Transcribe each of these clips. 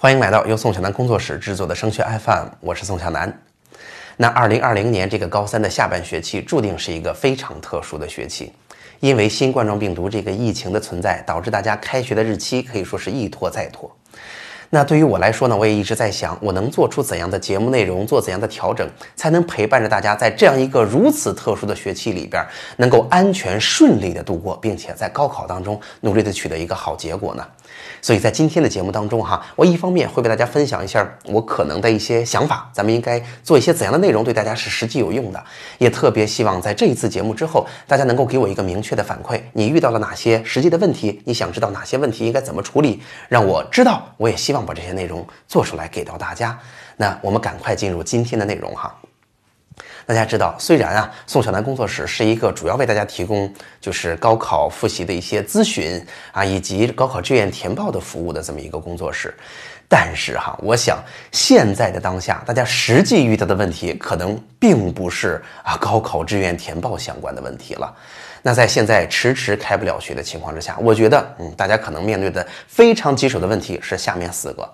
欢迎来到由宋小南工作室制作的升学 FM，我是宋小南。那二零二零年这个高三的下半学期注定是一个非常特殊的学期，因为新冠状病毒这个疫情的存在，导致大家开学的日期可以说是一拖再拖。那对于我来说呢，我也一直在想，我能做出怎样的节目内容，做怎样的调整，才能陪伴着大家在这样一个如此特殊的学期里边，能够安全顺利的度过，并且在高考当中努力的取得一个好结果呢？所以在今天的节目当中哈，我一方面会为大家分享一下我可能的一些想法，咱们应该做一些怎样的内容对大家是实际有用的，也特别希望在这一次节目之后，大家能够给我一个明确的反馈，你遇到了哪些实际的问题，你想知道哪些问题应该怎么处理，让我知道，我也希望。把这些内容做出来给到大家，那我们赶快进入今天的内容哈。大家知道，虽然啊，宋小楠工作室是一个主要为大家提供就是高考复习的一些咨询啊，以及高考志愿填报的服务的这么一个工作室，但是哈，我想现在的当下，大家实际遇到的问题可能并不是啊高考志愿填报相关的问题了。那在现在迟迟开不了学的情况之下，我觉得，嗯，大家可能面对的非常棘手的问题是下面四个。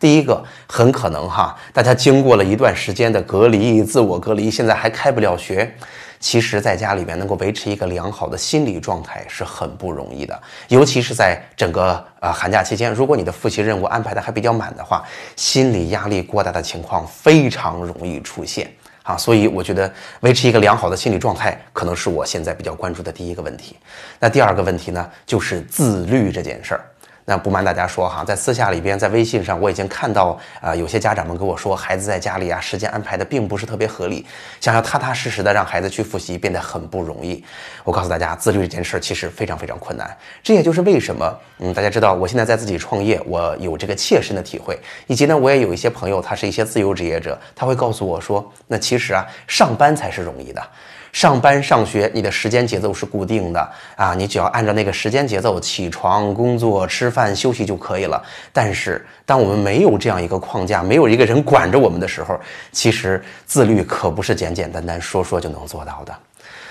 第一个，很可能哈，大家经过了一段时间的隔离、自我隔离，现在还开不了学。其实，在家里边能够维持一个良好的心理状态是很不容易的，尤其是在整个呃寒假期间，如果你的复习任务安排的还比较满的话，心理压力过大的情况非常容易出现。啊，所以我觉得维持一个良好的心理状态，可能是我现在比较关注的第一个问题。那第二个问题呢，就是自律这件事儿。那不瞒大家说哈，在私下里边，在微信上，我已经看到啊，有些家长们跟我说，孩子在家里啊，时间安排的并不是特别合理，想要踏踏实实的让孩子去复习，变得很不容易。我告诉大家，自律这件事儿其实非常非常困难。这也就是为什么，嗯，大家知道，我现在在自己创业，我有这个切身的体会，以及呢，我也有一些朋友，他是一些自由职业者，他会告诉我说，那其实啊，上班才是容易的。上班上学，你的时间节奏是固定的啊，你只要按照那个时间节奏起床、工作、吃饭、休息就可以了。但是，当我们没有这样一个框架，没有一个人管着我们的时候，其实自律可不是简简单单说说就能做到的。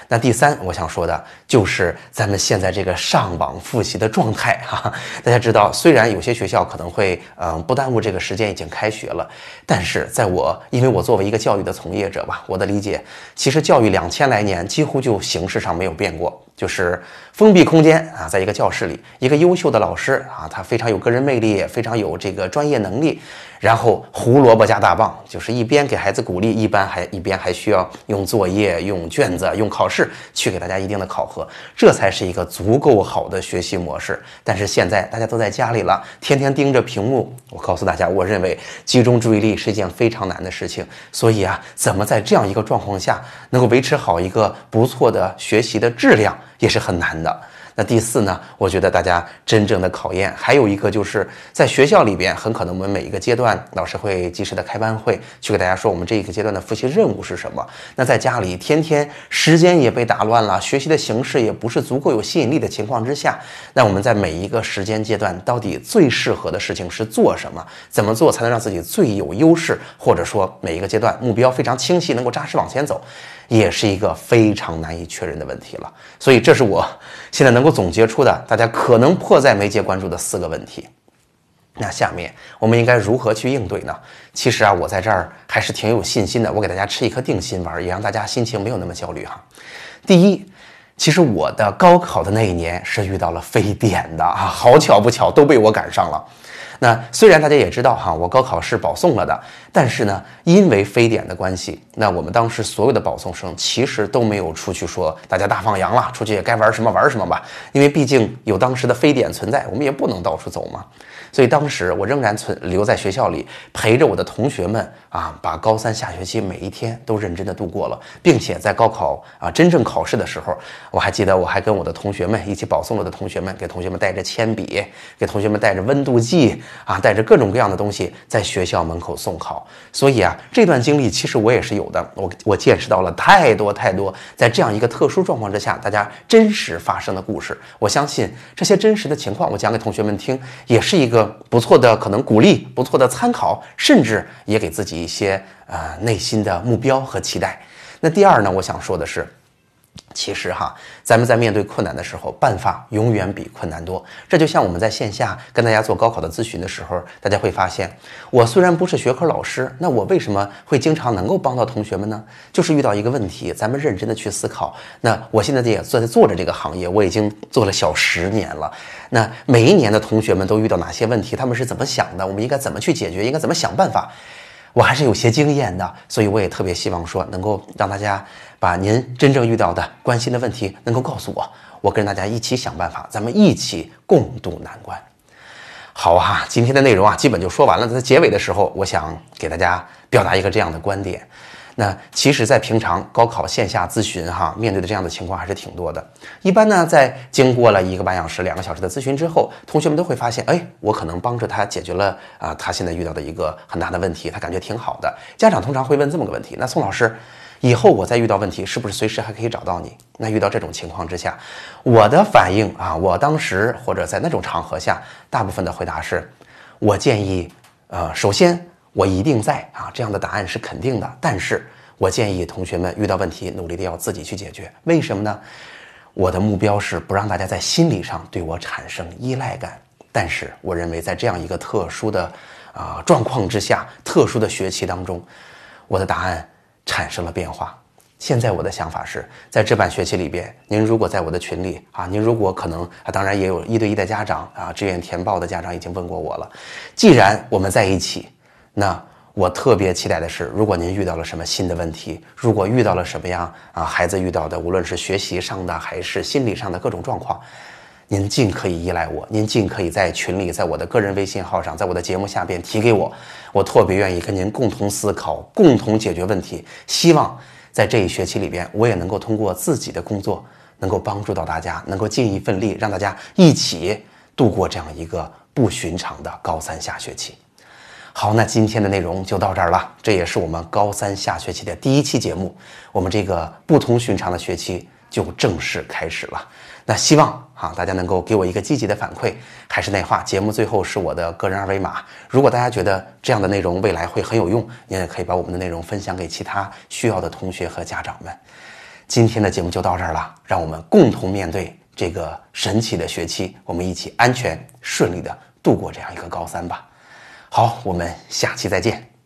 那第三，我想说的就是咱们现在这个上网复习的状态哈。大家知道，虽然有些学校可能会嗯不耽误这个时间已经开学了，但是在我因为我作为一个教育的从业者吧，我的理解，其实教育两千来年几乎就形式上没有变过。就是封闭空间啊，在一个教室里，一个优秀的老师啊，他非常有个人魅力，非常有这个专业能力。然后胡萝卜加大棒，就是一边给孩子鼓励，一般还一边还需要用作业、用卷子、用考试去给大家一定的考核，这才是一个足够好的学习模式。但是现在大家都在家里了，天天盯着屏幕，我告诉大家，我认为集中注意力是一件非常难的事情。所以啊，怎么在这样一个状况下能够维持好一个不错的学习的质量？也是很难的。那第四呢？我觉得大家真正的考验还有一个，就是在学校里边，很可能我们每一个阶段，老师会及时的开班会，去给大家说我们这一个阶段的复习任务是什么。那在家里，天天时间也被打乱了，学习的形式也不是足够有吸引力的情况之下，那我们在每一个时间阶段，到底最适合的事情是做什么？怎么做才能让自己最有优势？或者说每一个阶段目标非常清晰，能够扎实往前走，也是一个非常难以确认的问题了。所以，这是我现在能够。总结出的大家可能迫在眉睫关注的四个问题，那下面我们应该如何去应对呢？其实啊，我在这儿还是挺有信心的。我给大家吃一颗定心丸，也让大家心情没有那么焦虑哈。第一，其实我的高考的那一年是遇到了非典的啊，好巧不巧都被我赶上了。那虽然大家也知道哈，我高考是保送了的，但是呢，因为非典的关系，那我们当时所有的保送生其实都没有出去说大家大放羊了，出去也该玩什么玩什么吧，因为毕竟有当时的非典存在，我们也不能到处走嘛。所以当时我仍然存留在学校里，陪着我的同学们啊，把高三下学期每一天都认真的度过了，并且在高考啊真正考试的时候，我还记得我还跟我的同学们一起保送了的同学们，给同学们带着铅笔，给同学们带着温度计啊，带着各种各样的东西在学校门口送考。所以啊，这段经历其实我也是有的，我我见识到了太多太多，在这样一个特殊状况之下，大家真实发生的故事。我相信这些真实的情况，我讲给同学们听，也是一个。不错的，可能鼓励，不错的参考，甚至也给自己一些呃内心的目标和期待。那第二呢，我想说的是，其实哈，咱们在面对困难的时候，办法永远比困难多。这就像我们在线下跟大家做高考的咨询的时候，大家会发现，我虽然不是学科老师，那我为什么会经常能够帮到同学们呢？就是遇到一个问题，咱们认真的去思考。那我现在也在做着这个行业，我已经做了小十年了。那每一年的同学们都遇到哪些问题？他们是怎么想的？我们应该怎么去解决？应该怎么想办法？我还是有些经验的，所以我也特别希望说，能够让大家把您真正遇到的、关心的问题能够告诉我，我跟大家一起想办法，咱们一起共度难关。好啊，今天的内容啊，基本就说完了。在结尾的时候，我想给大家表达一个这样的观点。那其实，在平常高考线下咨询哈，面对的这样的情况还是挺多的。一般呢，在经过了一个半小时、两个小时的咨询之后，同学们都会发现，哎，我可能帮助他解决了啊，他现在遇到的一个很大的问题，他感觉挺好的。家长通常会问这么个问题：那宋老师，以后我再遇到问题，是不是随时还可以找到你？那遇到这种情况之下，我的反应啊，我当时或者在那种场合下，大部分的回答是，我建议，呃，首先。我一定在啊，这样的答案是肯定的。但是我建议同学们遇到问题，努力的要自己去解决。为什么呢？我的目标是不让大家在心理上对我产生依赖感。但是我认为，在这样一个特殊的啊状况之下，特殊的学期当中，我的答案产生了变化。现在我的想法是在这半学期里边，您如果在我的群里啊，您如果可能啊，当然也有一对一的家长啊，志愿填报的家长已经问过我了。既然我们在一起。那我特别期待的是，如果您遇到了什么新的问题，如果遇到了什么样啊孩子遇到的，无论是学习上的还是心理上的各种状况，您尽可以依赖我，您尽可以在群里，在我的个人微信号上，在我的节目下边提给我，我特别愿意跟您共同思考，共同解决问题。希望在这一学期里边，我也能够通过自己的工作，能够帮助到大家，能够尽一份力，让大家一起度过这样一个不寻常的高三下学期。好，那今天的内容就到这儿了。这也是我们高三下学期的第一期节目，我们这个不同寻常的学期就正式开始了。那希望啊，大家能够给我一个积极的反馈。还是那话，节目最后是我的个人二维码。如果大家觉得这样的内容未来会很有用，您也可以把我们的内容分享给其他需要的同学和家长们。今天的节目就到这儿了，让我们共同面对这个神奇的学期，我们一起安全顺利的度过这样一个高三吧。好，我们下期再见。